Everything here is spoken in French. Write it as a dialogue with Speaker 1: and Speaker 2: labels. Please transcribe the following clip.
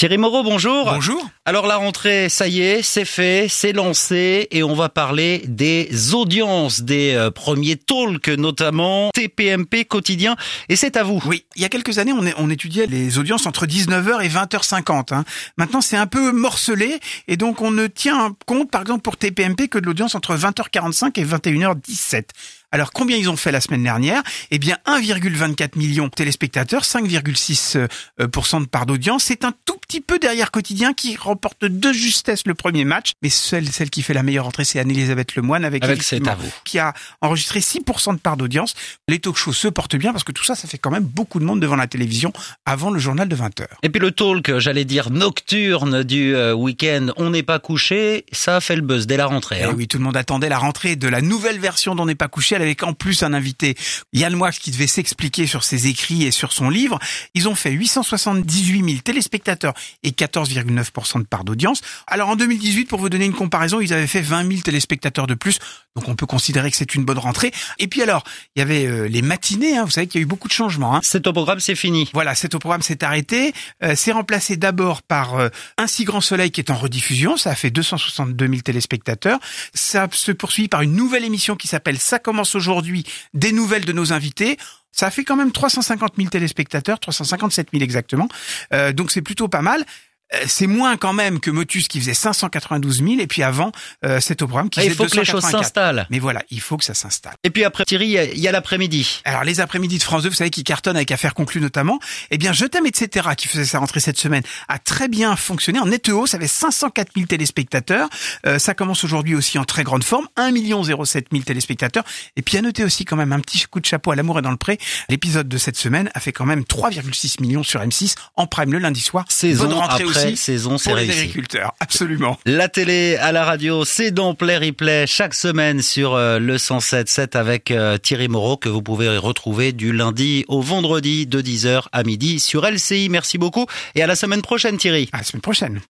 Speaker 1: Thierry Moreau, bonjour.
Speaker 2: Bonjour.
Speaker 1: Alors la rentrée, ça y est, c'est fait, c'est lancé et on va parler des audiences, des euh, premiers talks notamment, TPMP quotidien et c'est à vous.
Speaker 2: Oui, il y a quelques années, on, on étudiait les audiences entre 19h et 20h50. Hein. Maintenant, c'est un peu morcelé et donc on ne tient compte, par exemple, pour TPMP que de l'audience entre 20h45 et 21h17. Alors combien ils ont fait la semaine dernière? Eh bien 1,24 million de téléspectateurs, 5,6% de part d'audience. C'est un tout petit peu derrière Quotidien qui remporte de justesse le premier match. Mais celle, celle qui fait la meilleure entrée, c'est Anne-Elisabeth Lemoine avec,
Speaker 1: avec
Speaker 2: qui a enregistré 6% de part d'audience. Les talk shows se portent bien parce que tout ça, ça fait quand même beaucoup de monde devant la télévision avant le journal de 20h.
Speaker 1: Et puis le talk, j'allais dire nocturne du euh, week-end, on n'est pas couché, ça a fait le buzz dès la rentrée.
Speaker 2: Eh
Speaker 1: hein.
Speaker 2: oui, tout le monde attendait la rentrée de la nouvelle version d'On n'est pas couché avec en plus un invité, Yann Moix, qui devait s'expliquer sur ses écrits et sur son livre. Ils ont fait 878 000 téléspectateurs et 14,9% de part d'audience. Alors en 2018, pour vous donner une comparaison, ils avaient fait 20 000 téléspectateurs de plus. Donc on peut considérer que c'est une bonne rentrée. Et puis alors, il y avait euh, les matinées. Hein, vous savez qu'il y a eu beaucoup de changements. Hein.
Speaker 1: C'est au programme, c'est fini.
Speaker 2: Voilà, c'est au programme, c'est arrêté. Euh, c'est remplacé d'abord par euh, Un si grand soleil qui est en rediffusion. Ça a fait 262 000 téléspectateurs. Ça se poursuit par une nouvelle émission qui s'appelle Ça commence aujourd'hui, des nouvelles de nos invités. Ça fait quand même 350 000 téléspectateurs, 357 000 exactement. Euh, donc c'est plutôt pas mal. Euh, c'est moins quand même que Motus qui faisait 592 000 et puis avant euh, c'est au programme qui
Speaker 1: Ah,
Speaker 2: faisait
Speaker 1: il faut que les choses
Speaker 2: 284.
Speaker 1: s'installent.
Speaker 2: Mais voilà, il faut que ça s'installe.
Speaker 1: Et puis après Thierry, il y a- a l'après-midi.
Speaker 2: Alors les après-midi de France 2, vous savez qui cartonne avec Affaires conclues notamment. Eh bien, Je t'aime etc. qui faisait sa rentrée cette semaine a très bien fonctionné en net hausse, ça avait 504 000 téléspectateurs. Euh, ça commence aujourd'hui aussi en très grande forme, 1 07 000 téléspectateurs. Et puis à noter aussi quand même un petit coup de chapeau à l'amour et dans le pré. L'épisode de cette semaine a fait quand même 3,6 millions sur M6 en prime le lundi soir.
Speaker 1: Saison
Speaker 2: Bonne rentrée
Speaker 1: après
Speaker 2: aussi
Speaker 1: saison, c'est
Speaker 2: pour les agriculteurs, absolument.
Speaker 1: La télé à la radio, c'est dans Play Replay chaque semaine sur euh, le 107.7 avec euh, Thierry Moreau que vous pouvez retrouver du lundi au vendredi de 10h à midi sur LCI. Merci beaucoup et à la semaine prochaine Thierry.
Speaker 2: À la semaine prochaine.